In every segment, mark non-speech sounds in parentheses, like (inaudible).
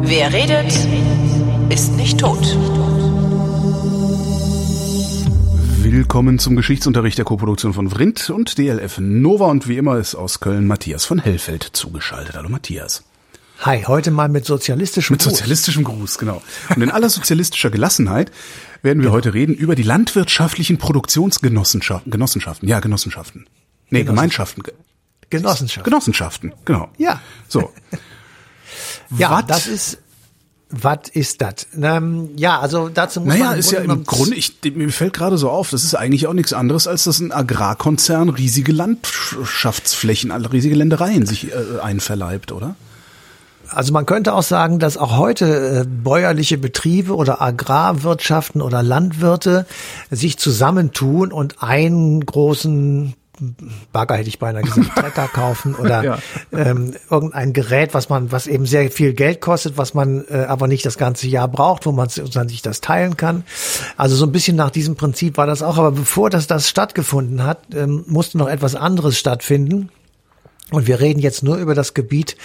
Wer redet, ist nicht tot. Willkommen zum Geschichtsunterricht der Koproduktion von Vrindt und DLF Nova und wie immer ist aus Köln Matthias von Hellfeld zugeschaltet. Hallo Matthias. Hi, heute mal mit sozialistischem Mit sozialistischem Gruß, genau. Und in aller sozialistischer Gelassenheit werden wir genau. heute reden über die landwirtschaftlichen Produktionsgenossenschaften. Genossenschaften, ja, Genossenschaften. Nee, Gemeinschaften. Genossenschaften. Genossenschaften, genau. Ja. So. (laughs) ja, Wat? das ist was ist das? Ähm, ja, also dazu muss naja, man. ist ja im Grunde, ich, mir fällt gerade so auf, das ist eigentlich auch nichts anderes, als dass ein Agrarkonzern riesige Landschaftsflächen, riesige Ländereien sich äh, einverleibt, oder? Also man könnte auch sagen, dass auch heute äh, bäuerliche Betriebe oder Agrarwirtschaften oder Landwirte sich zusammentun und einen großen Bagger hätte ich beinahe gesagt, (laughs) Trecker kaufen oder ja. ähm, irgendein Gerät, was man, was eben sehr viel Geld kostet, was man äh, aber nicht das ganze Jahr braucht, wo man sich das teilen kann. Also so ein bisschen nach diesem Prinzip war das auch. Aber bevor das, das stattgefunden hat, ähm, musste noch etwas anderes stattfinden. Und wir reden jetzt nur über das Gebiet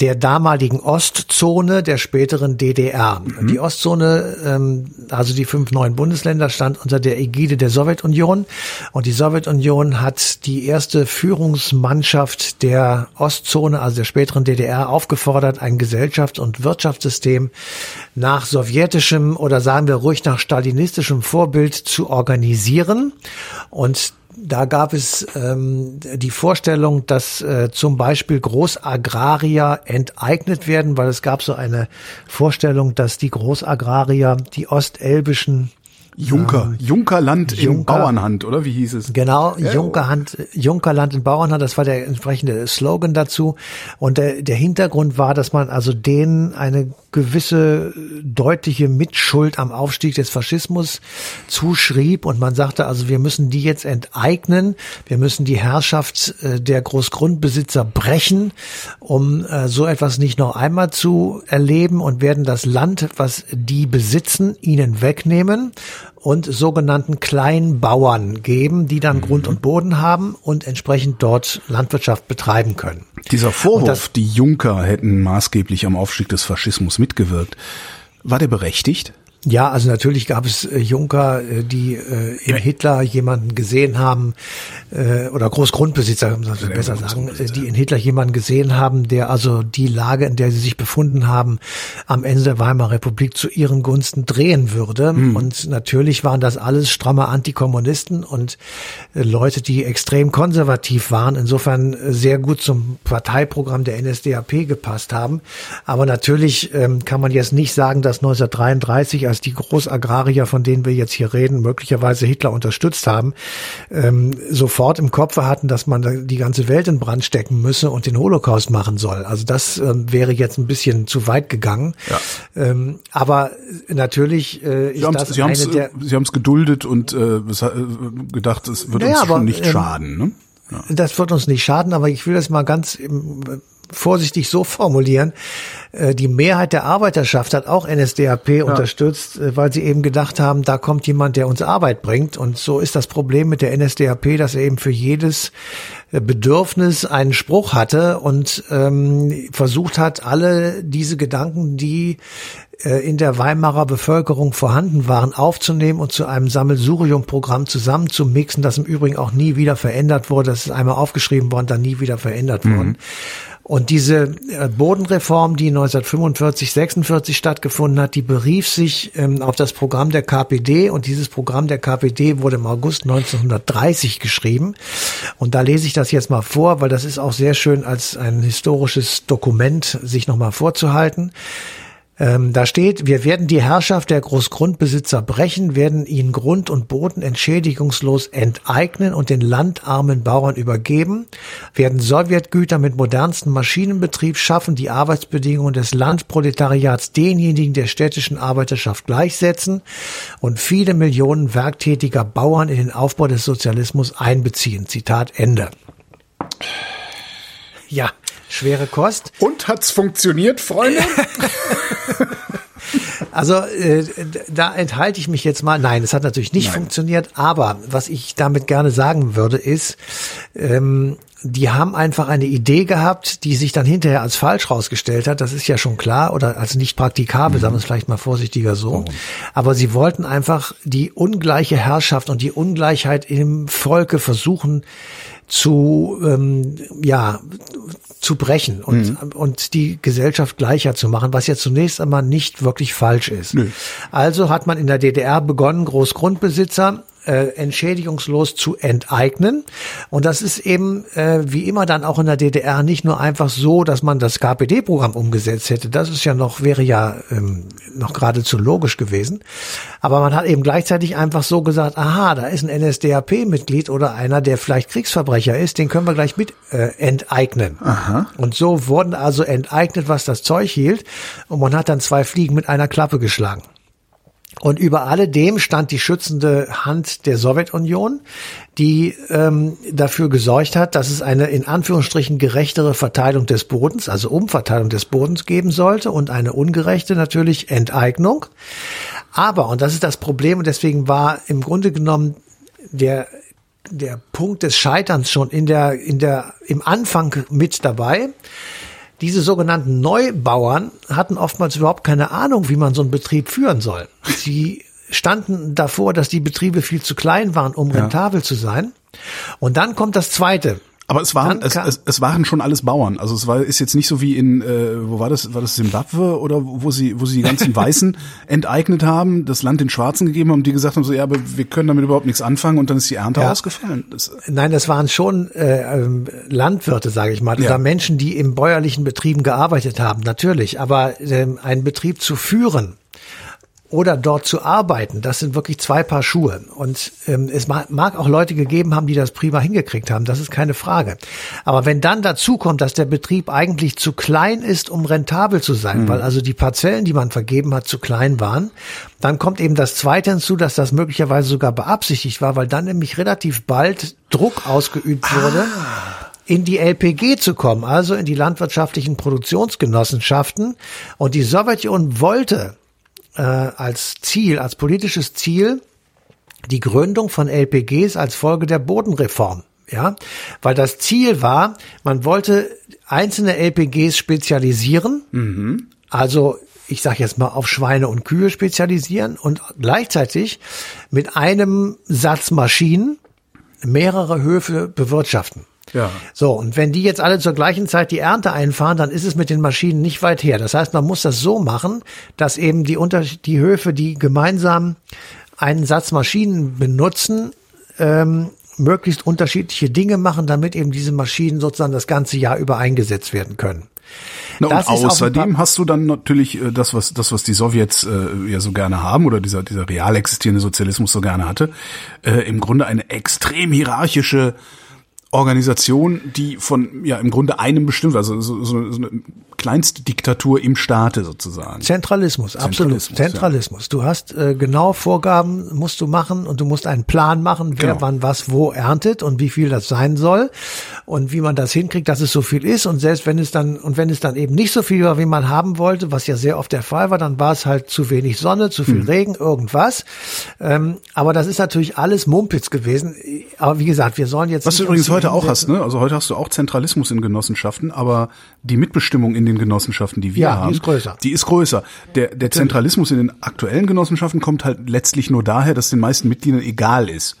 der damaligen Ostzone der späteren DDR. Mhm. Die Ostzone, ähm, also die fünf neuen Bundesländer, stand unter der Ägide der Sowjetunion und die Sowjetunion hat die erste Führungsmannschaft der Ostzone, also der späteren DDR, aufgefordert, ein Gesellschafts- und Wirtschaftssystem nach sowjetischem oder sagen wir ruhig nach stalinistischem Vorbild zu organisieren. Und da gab es ähm, die Vorstellung, dass äh, zum Beispiel Großagrarier enteignet werden, weil es gab so eine Vorstellung, dass die Großagrarier die ostelbischen Junker, ähm, Junkerland Junker, in Bauernhand, oder wie hieß es? Genau, ja. Junkerhand, Junkerland in Bauernhand, das war der entsprechende Slogan dazu. Und der, der Hintergrund war, dass man also denen eine gewisse deutliche Mitschuld am Aufstieg des Faschismus zuschrieb. Und man sagte also, wir müssen die jetzt enteignen, wir müssen die Herrschaft äh, der Großgrundbesitzer brechen, um äh, so etwas nicht noch einmal zu erleben und werden das Land, was die besitzen, ihnen wegnehmen und sogenannten Kleinbauern geben, die dann mhm. Grund und Boden haben und entsprechend dort Landwirtschaft betreiben können. Dieser Vorwurf, das, die Junker hätten maßgeblich am Aufstieg des Faschismus mitgewirkt, war der berechtigt? Ja, also natürlich gab es äh, Junker, äh, die äh, in Hitler jemanden gesehen haben, äh, oder Großgrundbesitzer, muss man besser sagen, äh, die in Hitler jemanden gesehen haben, der also die Lage, in der sie sich befunden haben, am Ende der Weimarer Republik zu ihren Gunsten drehen würde. Mhm. Und natürlich waren das alles stramme Antikommunisten und äh, Leute, die extrem konservativ waren, insofern sehr gut zum Parteiprogramm der NSDAP gepasst haben. Aber natürlich ähm, kann man jetzt nicht sagen, dass 1933 als die Großagrarier, von denen wir jetzt hier reden, möglicherweise Hitler unterstützt haben, ähm, sofort im Kopf hatten, dass man die ganze Welt in Brand stecken müsse und den Holocaust machen soll. Also das ähm, wäre jetzt ein bisschen zu weit gegangen. Ja. Ähm, aber natürlich äh, ist das Sie eine der... Sie haben es geduldet und äh, äh, gedacht, es wird naja, uns aber, nicht ähm, schaden. Ne? Das wird uns nicht schaden, aber ich will das mal ganz vorsichtig so formulieren. Äh, die Mehrheit der Arbeiterschaft hat auch NSDAP ja. unterstützt, äh, weil sie eben gedacht haben, da kommt jemand, der uns Arbeit bringt. Und so ist das Problem mit der NSDAP, dass er eben für jedes äh, Bedürfnis einen Spruch hatte und ähm, versucht hat, alle diese Gedanken, die in der Weimarer Bevölkerung vorhanden waren, aufzunehmen und zu einem Sammelsurium-Programm zusammenzumixen, das im Übrigen auch nie wieder verändert wurde. Das ist einmal aufgeschrieben worden, dann nie wieder verändert mhm. worden. Und diese äh, Bodenreform, die 1945, 46 stattgefunden hat, die berief sich ähm, auf das Programm der KPD und dieses Programm der KPD wurde im August 1930 geschrieben. Und da lese ich das jetzt mal vor, weil das ist auch sehr schön als ein historisches Dokument sich nochmal vorzuhalten. Ähm, da steht, wir werden die Herrschaft der Großgrundbesitzer brechen, werden ihnen Grund und Boden entschädigungslos enteignen und den landarmen Bauern übergeben, werden Sowjetgüter mit modernstem Maschinenbetrieb schaffen, die Arbeitsbedingungen des Landproletariats denjenigen der städtischen Arbeiterschaft gleichsetzen und viele Millionen werktätiger Bauern in den Aufbau des Sozialismus einbeziehen. Zitat Ende. Ja, schwere Kost. Und hat's funktioniert, Freunde? (laughs) Also äh, da enthalte ich mich jetzt mal. Nein, es hat natürlich nicht Nein. funktioniert. Aber was ich damit gerne sagen würde, ist, ähm, die haben einfach eine Idee gehabt, die sich dann hinterher als falsch rausgestellt hat. Das ist ja schon klar oder als nicht praktikabel, sagen wir es vielleicht mal vorsichtiger so. Aber sie wollten einfach die ungleiche Herrschaft und die Ungleichheit im Volke versuchen zu ähm, ja zu brechen und und die Gesellschaft gleicher zu machen, was ja zunächst einmal nicht wirklich falsch ist. Nö. Also hat man in der DDR begonnen, Großgrundbesitzer äh, entschädigungslos zu enteignen. Und das ist eben äh, wie immer dann auch in der DDR nicht nur einfach so, dass man das KPD-Programm umgesetzt hätte. Das ist ja noch, wäre ja ähm, noch geradezu logisch gewesen. Aber man hat eben gleichzeitig einfach so gesagt, aha, da ist ein NSDAP-Mitglied oder einer, der vielleicht Kriegsverbrecher ist, den können wir gleich mit äh, enteignen. Und so wurden also enteignet, was das Zeug hielt. Und man hat dann zwei Fliegen mit einer Klappe geschlagen. Und über alledem stand die schützende Hand der Sowjetunion, die ähm, dafür gesorgt hat, dass es eine in Anführungsstrichen gerechtere Verteilung des Bodens, also Umverteilung des Bodens geben sollte und eine ungerechte natürlich Enteignung. Aber, und das ist das Problem, und deswegen war im Grunde genommen der der Punkt des Scheiterns schon in der, in der, im Anfang mit dabei. Diese sogenannten Neubauern hatten oftmals überhaupt keine Ahnung, wie man so einen Betrieb führen soll. Sie standen davor, dass die Betriebe viel zu klein waren, um rentabel zu sein. Und dann kommt das Zweite. Aber es waren es, es, es waren schon alles Bauern. Also es war ist jetzt nicht so wie in äh, wo war das war das Zimbabwe oder wo sie wo sie die ganzen (laughs) Weißen enteignet haben, das Land den Schwarzen gegeben haben, die gesagt haben so ja, aber wir können damit überhaupt nichts anfangen und dann ist die Ernte Ja. ausgefallen. Das, Nein, das waren schon äh, ähm, Landwirte, sage ich mal, Ja. oder Menschen, die in bäuerlichen Betrieben gearbeitet haben, natürlich. Aber ähm, einen Betrieb zu führen oder dort zu arbeiten, das sind wirklich zwei Paar Schuhe. Und ähm, es mag, mag auch Leute gegeben haben, die das prima hingekriegt haben, das ist keine Frage. Aber wenn dann dazu kommt, dass der Betrieb eigentlich zu klein ist, um rentabel zu sein, weil also die Parzellen, die man vergeben hat, zu klein waren, dann kommt eben das Zweite hinzu, dass das möglicherweise sogar beabsichtigt war, weil dann nämlich relativ bald Druck ausgeübt wurde in die LPG zu kommen, also in die landwirtschaftlichen Produktionsgenossenschaften. Und die Sowjetunion wollte äh, als Ziel, als politisches Ziel, die Gründung von LPGs als Folge der Bodenreform. Ja, weil das Ziel war, man wollte einzelne LPGs spezialisieren, also ich sage jetzt mal auf Schweine und Kühe spezialisieren und gleichzeitig mit einem Satz Maschinen mehrere Höfe bewirtschaften. Ja. So, und wenn die jetzt alle zur gleichen Zeit die Ernte einfahren, dann ist es mit den Maschinen nicht weit her. Das heißt, man muss das so machen, dass eben die, Unter die Höfe, die gemeinsam einen Satz Maschinen benutzen, ähm, möglichst unterschiedliche Dinge machen, damit eben diese Maschinen sozusagen das ganze Jahr über eingesetzt werden können. Na, Das und außerdem hast du dann natürlich äh, das, was das, was die Sowjets äh, ja so gerne haben oder dieser dieser real existierende Sozialismus so gerne hatte, äh, im Grunde eine extrem hierarchische Organisation, die von ja im Grunde einem bestimmt, also so, so, so eine kleinste Diktatur im Staate sozusagen. Zentralismus, absolut. Zentralismus, Zentralismus. Du hast äh, genau Vorgaben musst du machen und du musst einen Plan machen, wer Genau. wann was wo erntet und wie viel das sein soll und wie man das hinkriegt, dass es so viel ist und selbst wenn es dann und wenn es dann eben nicht so viel war, wie man haben wollte, was ja sehr oft der Fall war, dann war es halt zu wenig Sonne, zu viel Regen, irgendwas. Ähm, aber das ist natürlich alles Mumpitz gewesen. Aber wie gesagt, wir sollen jetzt Was übrigens heute auch hast, ne? Also heute hast du auch Zentralismus in Genossenschaften, aber die Mitbestimmung in den Genossenschaften, die wir Ja, die haben, ist größer. Die ist größer. Der, der Zentralismus in den aktuellen Genossenschaften kommt halt letztlich nur daher, dass den meisten Mitgliedern egal ist,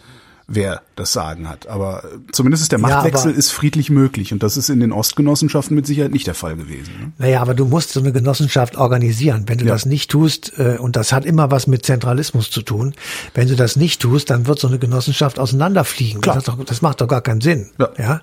wer das Sagen hat. Aber äh, zumindest ist der Ja, Machtwechsel aber- ist friedlich möglich und das ist in den Ostgenossenschaften mit Sicherheit nicht der Fall gewesen. Ne? Naja, aber du musst so eine Genossenschaft organisieren. Wenn du Ja. das nicht tust, äh, und das hat immer was mit Zentralismus zu tun, wenn du das nicht tust, dann wird so eine Genossenschaft auseinanderfliegen. Klar. Das, doch, das macht doch gar keinen Sinn. Ja. ja?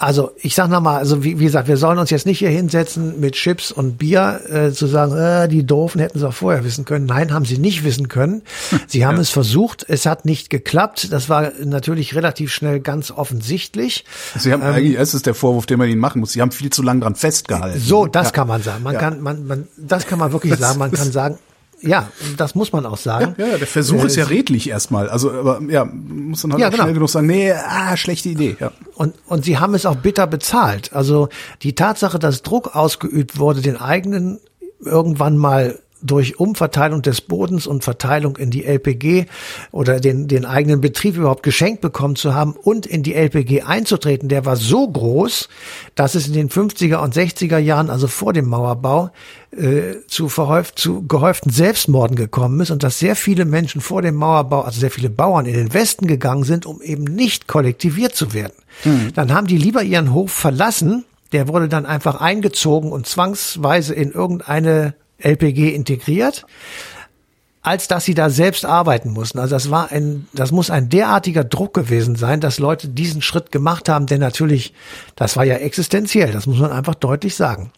Also ich sag nochmal, also wie, wie gesagt, wir sollen uns jetzt nicht hier hinsetzen mit Chips und Bier, äh, zu sagen, äh, die Doofen hätten es auch vorher wissen können. Nein, haben sie nicht wissen können. Sie haben es versucht, es hat nicht geklappt. Das war natürlich relativ schnell ganz offensichtlich. Sie haben eigentlich, das ist der Vorwurf, den man ihnen machen muss. Sie haben viel zu lange dran festgehalten. So, das ja. kann man sagen. Man Ja. kann, man, man, das kann man wirklich sagen. Man kann sagen, ja, das muss man auch sagen. Ja, ja, der Versuch Äh, ist ja redlich erstmal. Also, aber ja, muss dann halt Ja, genau. schnell genug sagen, nee, ah, schlechte Idee. Ja. Und, und sie haben es auch bitter bezahlt. Also die Tatsache, dass Druck ausgeübt wurde, den eigenen irgendwann mal durch Umverteilung des Bodens und Verteilung in die LPG oder den, den eigenen Betrieb überhaupt geschenkt bekommen zu haben und in die LPG einzutreten, der war so groß, dass es in den 50er und 60er Jahren, also vor dem Mauerbau, äh, zu, verhäuft, zu gehäuften Selbstmorden gekommen ist und dass sehr viele Menschen vor dem Mauerbau, also sehr viele Bauern in den Westen gegangen sind, um eben nicht kollektiviert zu werden. Mhm. Dann haben die lieber ihren Hof verlassen, der wurde dann einfach eingezogen und zwangsweise in irgendeine LPG integriert, als dass sie da selbst arbeiten mussten. Also das war ein, das muss ein derartiger Druck gewesen sein, dass Leute diesen Schritt gemacht haben, denn natürlich, das war ja existenziell, das muss man einfach deutlich sagen.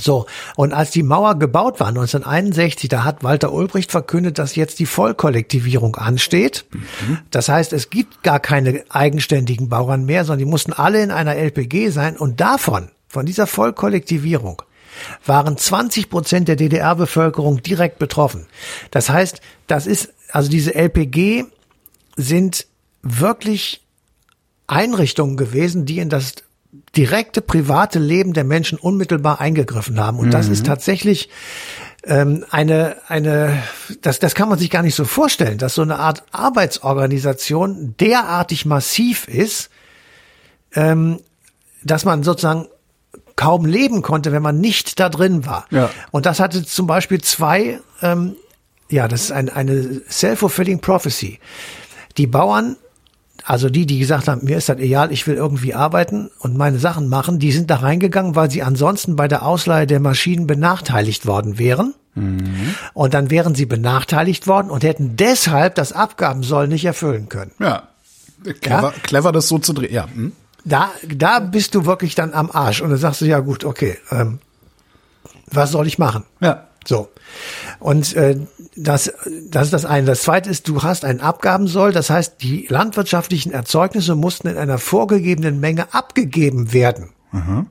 So, und als die Mauer gebaut war, 1961, da hat Walter Ulbricht verkündet, dass jetzt die Vollkollektivierung ansteht. Mhm. Das heißt, es gibt gar keine eigenständigen Bauern mehr, sondern die mussten alle in einer LPG sein und davon, von dieser Vollkollektivierung, waren 20 Prozent der DDR-Bevölkerung direkt betroffen. Das heißt, das ist, also diese LPG sind wirklich Einrichtungen gewesen, die in das direkte private Leben der Menschen unmittelbar eingegriffen haben. Und mhm. das ist tatsächlich ähm, eine, eine, das, das kann man sich gar nicht so vorstellen, dass so eine Art Arbeitsorganisation derartig massiv ist, ähm, dass man sozusagen kaum leben konnte, wenn man nicht da drin war. Ja. Und das hatte zum Beispiel zwei, ähm, ja, das ist ein, eine self-fulfilling prophecy. Die Bauern, also die, die gesagt haben, mir ist das egal, ich will irgendwie arbeiten und meine Sachen machen, die sind da reingegangen, weil sie ansonsten bei der Ausleihe der Maschinen benachteiligt worden wären. Mhm. Und dann wären sie benachteiligt worden und hätten deshalb das Abgabensoll nicht erfüllen können. Ja. Clever, ja? clever das so zu drehen. Ja. Hm da, da bist du wirklich dann am Arsch und dann sagst du, ja gut, okay, ähm, was soll ich machen? Ja. So. Und äh, das, das ist das eine. Das zweite ist, du hast einen Abgabensoll, das heißt, die landwirtschaftlichen Erzeugnisse mussten in einer vorgegebenen Menge abgegeben werden. Mhm.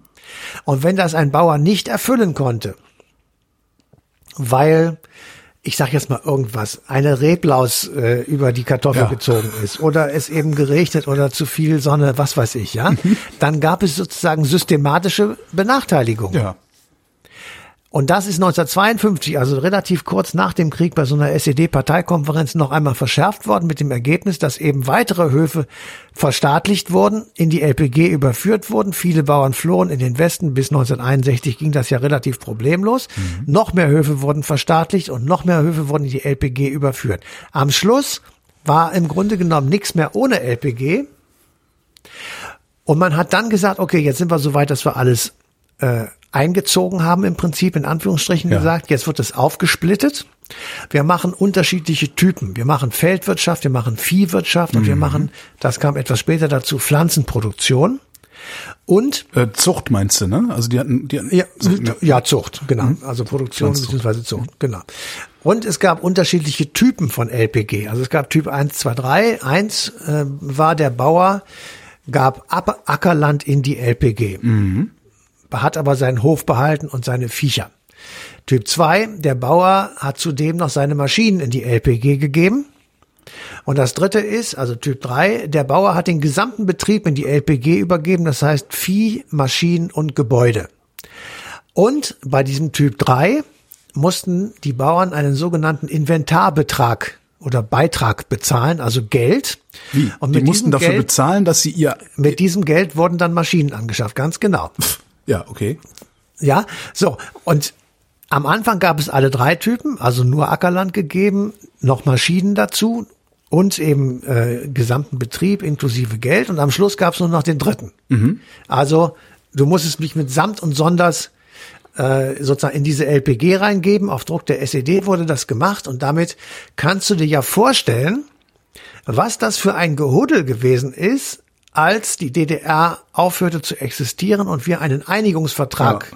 Und wenn das ein Bauer nicht erfüllen konnte, weil ich sag jetzt mal irgendwas, eine Reblaus äh, über die Kartoffel ja. gezogen ist oder es eben geregnet oder zu viel Sonne, was weiß ich, ja, mhm. dann gab es sozusagen systematische Benachteiligung. Ja. Und das ist 1952, also relativ kurz nach dem Krieg bei so einer SED-Parteikonferenz noch einmal verschärft worden mit dem Ergebnis, dass eben weitere Höfe verstaatlicht wurden, in die LPG überführt wurden. Viele Bauern flohen in den Westen. Bis 1961 ging das ja relativ problemlos. Mhm. Noch mehr Höfe wurden verstaatlicht und noch mehr Höfe wurden in die LPG überführt. Am Schluss war im Grunde genommen nichts mehr ohne LPG. Und man hat dann gesagt, okay, jetzt sind wir so weit, dass wir alles äh, eingezogen haben, im Prinzip in Anführungsstrichen ja. gesagt. Jetzt wird es aufgesplittet. Wir machen unterschiedliche Typen. Wir machen Feldwirtschaft, wir machen Viehwirtschaft und wir mhm. machen, das kam etwas später dazu, Pflanzenproduktion. Und äh, Zucht meinst du, ne? Also die hatten, die hatten ja, Zucht, ja. ja Zucht, genau. Mhm. Also Produktion bzw. Zucht, genau. Und es gab unterschiedliche Typen von LPG. Also es gab Typ 1, 2, 3. Eins äh, war der Bauer, gab Ackerland in die LPG. Mhm hat aber seinen Hof behalten und seine Viecher. Typ 2, der Bauer hat zudem noch seine Maschinen in die LPG gegeben. Und das dritte ist, also Typ 3, der Bauer hat den gesamten Betrieb in die LPG übergeben, das heißt Vieh, Maschinen und Gebäude. Und bei diesem Typ 3 mussten die Bauern einen sogenannten Inventarbetrag oder Beitrag bezahlen, also Geld. Wie? Und die mussten dafür Geld, bezahlen, dass sie ihr... Mit diesem Geld wurden dann Maschinen angeschafft, ganz genau. Ja, okay. Ja, so. Und am Anfang gab es alle drei Typen, also nur Ackerland gegeben, noch Maschinen dazu und eben äh, gesamten Betrieb inklusive Geld. Und am Schluss gab es nur noch den dritten. Mhm. Also du musstest mich mit Samt und Sonders äh, sozusagen in diese LPG reingeben. Auf Druck der SED wurde das gemacht und damit kannst du dir ja vorstellen, was das für ein Gehuddel gewesen ist, als die DDR aufhörte zu existieren und wir einen Einigungsvertrag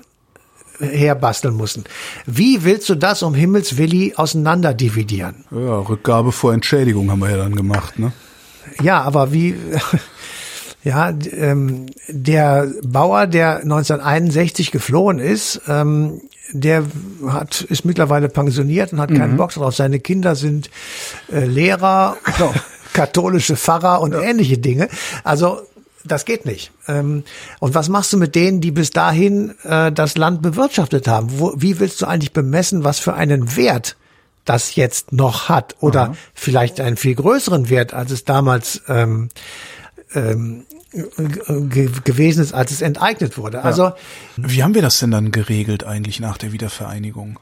ja. herbasteln mussten. Wie willst du das um Himmels Willi auseinander dividieren? Ja, Rückgabe vor Entschädigung haben wir ja dann gemacht, ne? Ja, aber wie, (laughs) ja, ähm, der Bauer, der 1961 geflohen ist, ähm, der hat, ist mittlerweile pensioniert und hat mhm. keinen Bock drauf. Seine Kinder sind äh, Lehrer (laughs) katholische Pfarrer und ja. ähnliche Dinge. Also Das geht nicht. Ähm, und was machst du mit denen, die bis dahin äh, das Land bewirtschaftet haben? Wo, wie willst du eigentlich bemessen, was für einen Wert das jetzt noch hat? Oder Aha. vielleicht einen viel größeren Wert, als es damals ähm, ähm, gewesen ist, als es enteignet wurde. Ja. Also wie haben wir das denn dann geregelt eigentlich nach der Wiedervereinigung?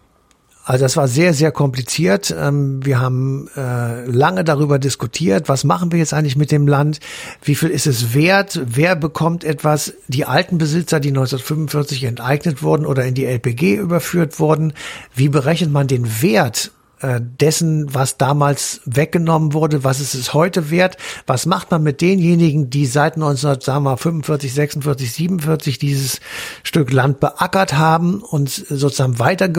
Also das war sehr, sehr kompliziert. Ähm, wir haben äh, lange darüber diskutiert, was machen wir jetzt eigentlich mit dem Land, wie viel ist es wert, wer bekommt etwas, die alten Besitzer, die 1945 enteignet wurden oder in die LPG überführt wurden, wie berechnet man den Wert äh, dessen, was damals weggenommen wurde, was ist es heute wert, was macht man mit denjenigen, die seit 1945, 46, 47 dieses Stück Land beackert haben und sozusagen weiter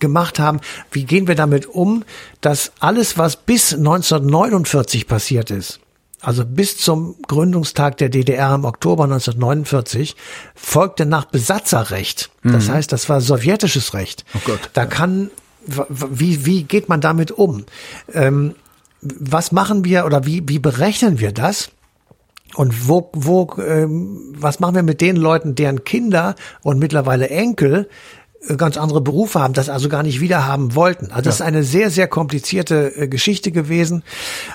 gemacht haben. Wie gehen wir damit um, dass alles, was bis 1949 passiert ist, also bis zum Gründungstag der DDR im Oktober 1949, folgte nach Besatzerrecht. Das mhm. heißt, das war sowjetisches Recht. Oh Gott, da kann, wie, wie geht man damit um? Ähm, was machen wir oder wie, wie berechnen wir das? Und wo, wo, ähm, was machen wir mit den Leuten, deren Kinder und mittlerweile Enkel ganz andere Berufe haben, das also gar nicht wiederhaben wollten. Also das ja. ist eine sehr, sehr komplizierte äh, Geschichte gewesen.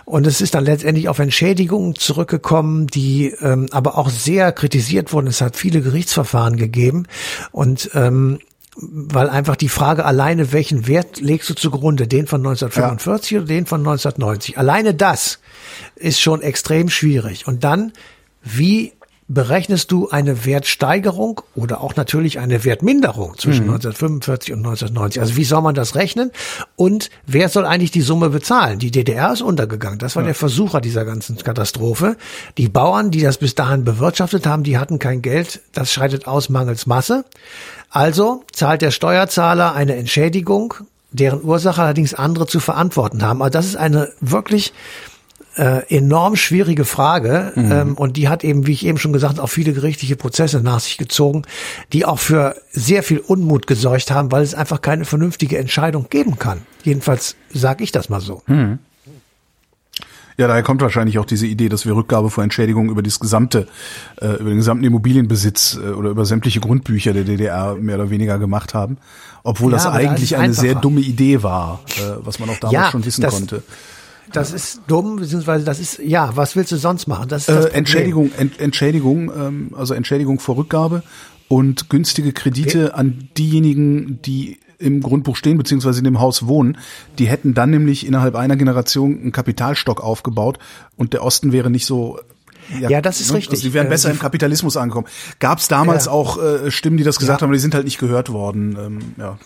Und es ist dann letztendlich auf Entschädigungen zurückgekommen, die ähm, aber auch sehr kritisiert wurden. Es hat viele Gerichtsverfahren gegeben. Und ähm, weil einfach die Frage alleine, welchen Wert legst du zugrunde, den von 1945 ja. oder den von 1990? Alleine das ist schon extrem schwierig. Und dann, wie berechnest du eine Wertsteigerung oder auch natürlich eine Wertminderung zwischen mhm. 1945 und 1990. Also wie soll man das rechnen? Und wer soll eigentlich die Summe bezahlen? Die DDR ist untergegangen. Das war ja. der Versucher dieser ganzen Katastrophe. Die Bauern, die das bis dahin bewirtschaftet haben, die hatten kein Geld. Das scheidet aus mangels Masse. Also zahlt der Steuerzahler eine Entschädigung, deren Ursache allerdings andere zu verantworten haben. Also das ist eine wirklich äh, enorm schwierige Frage mhm. ähm, und die hat eben, wie ich eben schon gesagt, auch viele gerichtliche Prozesse nach sich gezogen, die auch für sehr viel Unmut gesorgt haben, weil es einfach keine vernünftige Entscheidung geben kann. Jedenfalls sage ich das mal so. Mhm. Ja, daher kommt wahrscheinlich auch diese Idee, dass wir Rückgabe vor Entschädigung über das gesamte, äh, über den gesamten Immobilienbesitz äh, oder über sämtliche Grundbücher der DDR mehr oder weniger gemacht haben, obwohl ja, das eigentlich da eine sehr dumme Idee war, äh, was man auch damals ja, schon wissen das, konnte. Das ist dumm, beziehungsweise das ist, ja, was willst du sonst machen? Das ist das äh, Entschädigung, Ent, Entschädigung, ähm, also Entschädigung vor Rückgabe und günstige Kredite okay. an diejenigen, die im Grundbuch stehen, beziehungsweise in dem Haus wohnen. Die hätten dann nämlich innerhalb einer Generation einen Kapitalstock aufgebaut und der Osten wäre nicht so ja, ja, das ist ne? richtig. Also die wären besser äh, im Kapitalismus angekommen. Gab es damals ja. auch äh, Stimmen, die das gesagt ja. haben, aber die sind halt nicht gehört worden. Ähm, ja.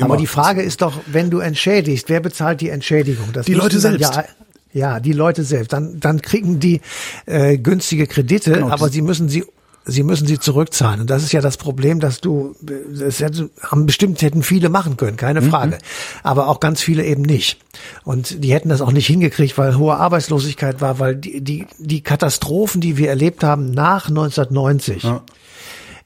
Aber die Frage ist doch, wenn du entschädigst, wer bezahlt die Entschädigung? Das die Leute selbst. Ja, ja, die Leute selbst. Dann, dann kriegen die äh, günstige Kredite, genau, aber sie müssen sie sie müssen sie zurückzahlen. Und das ist ja das Problem, dass du, das haben bestimmt hätten viele machen können, keine mhm. Frage. Mhm. Aber auch ganz viele eben nicht. Und die hätten das auch nicht hingekriegt, weil hohe Arbeitslosigkeit war, weil die, die, die Katastrophen, die wir erlebt haben nach 1990, ja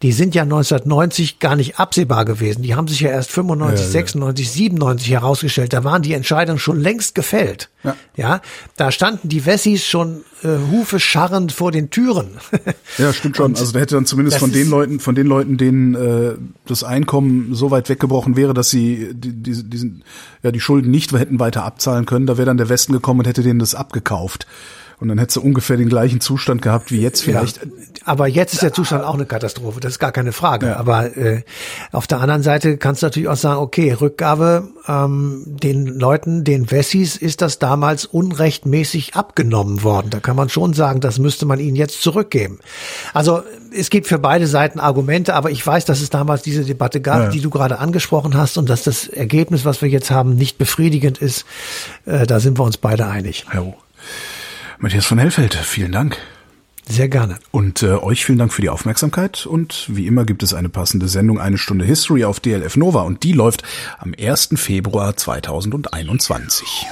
die sind ja 1990 gar nicht absehbar gewesen. Die haben sich ja erst 95, ja, 96, ja. 97 herausgestellt. Da waren die Entscheidungen schon längst gefällt. Ja, ja da standen die Wessis schon äh, Hufe scharrend vor den Türen. (laughs) ja, stimmt schon. also da hätte dann zumindest von den Leuten, von den Leuten, denen äh, das Einkommen so weit weggebrochen wäre, dass sie die, die, diesen, ja, die Schulden nicht hätten weiter abzahlen können, da wäre dann der Westen gekommen und hätte denen das abgekauft. Und dann hättest du ungefähr den gleichen Zustand gehabt wie jetzt vielleicht. Ja, aber jetzt ist der Zustand auch eine Katastrophe, das ist gar keine Frage. Ja. Aber äh, auf der anderen Seite kannst du natürlich auch sagen, okay, Rückgabe ähm, den Leuten, den Wessis, ist das damals unrechtmäßig abgenommen worden. Da kann man schon sagen, das müsste man ihnen jetzt zurückgeben. Also es gibt für beide Seiten Argumente, aber ich weiß, dass es damals diese Debatte gab, ja. die du gerade angesprochen hast und dass das Ergebnis, was wir jetzt haben, nicht befriedigend ist. Äh, da sind wir uns beide einig. Ja. Matthias von Hellfeld, vielen Dank. Sehr gerne. Und äh, euch vielen Dank für die Aufmerksamkeit. Und wie immer gibt es eine passende Sendung, eine Stunde History auf DLF Nova. Und die läuft am 1. Februar 2021.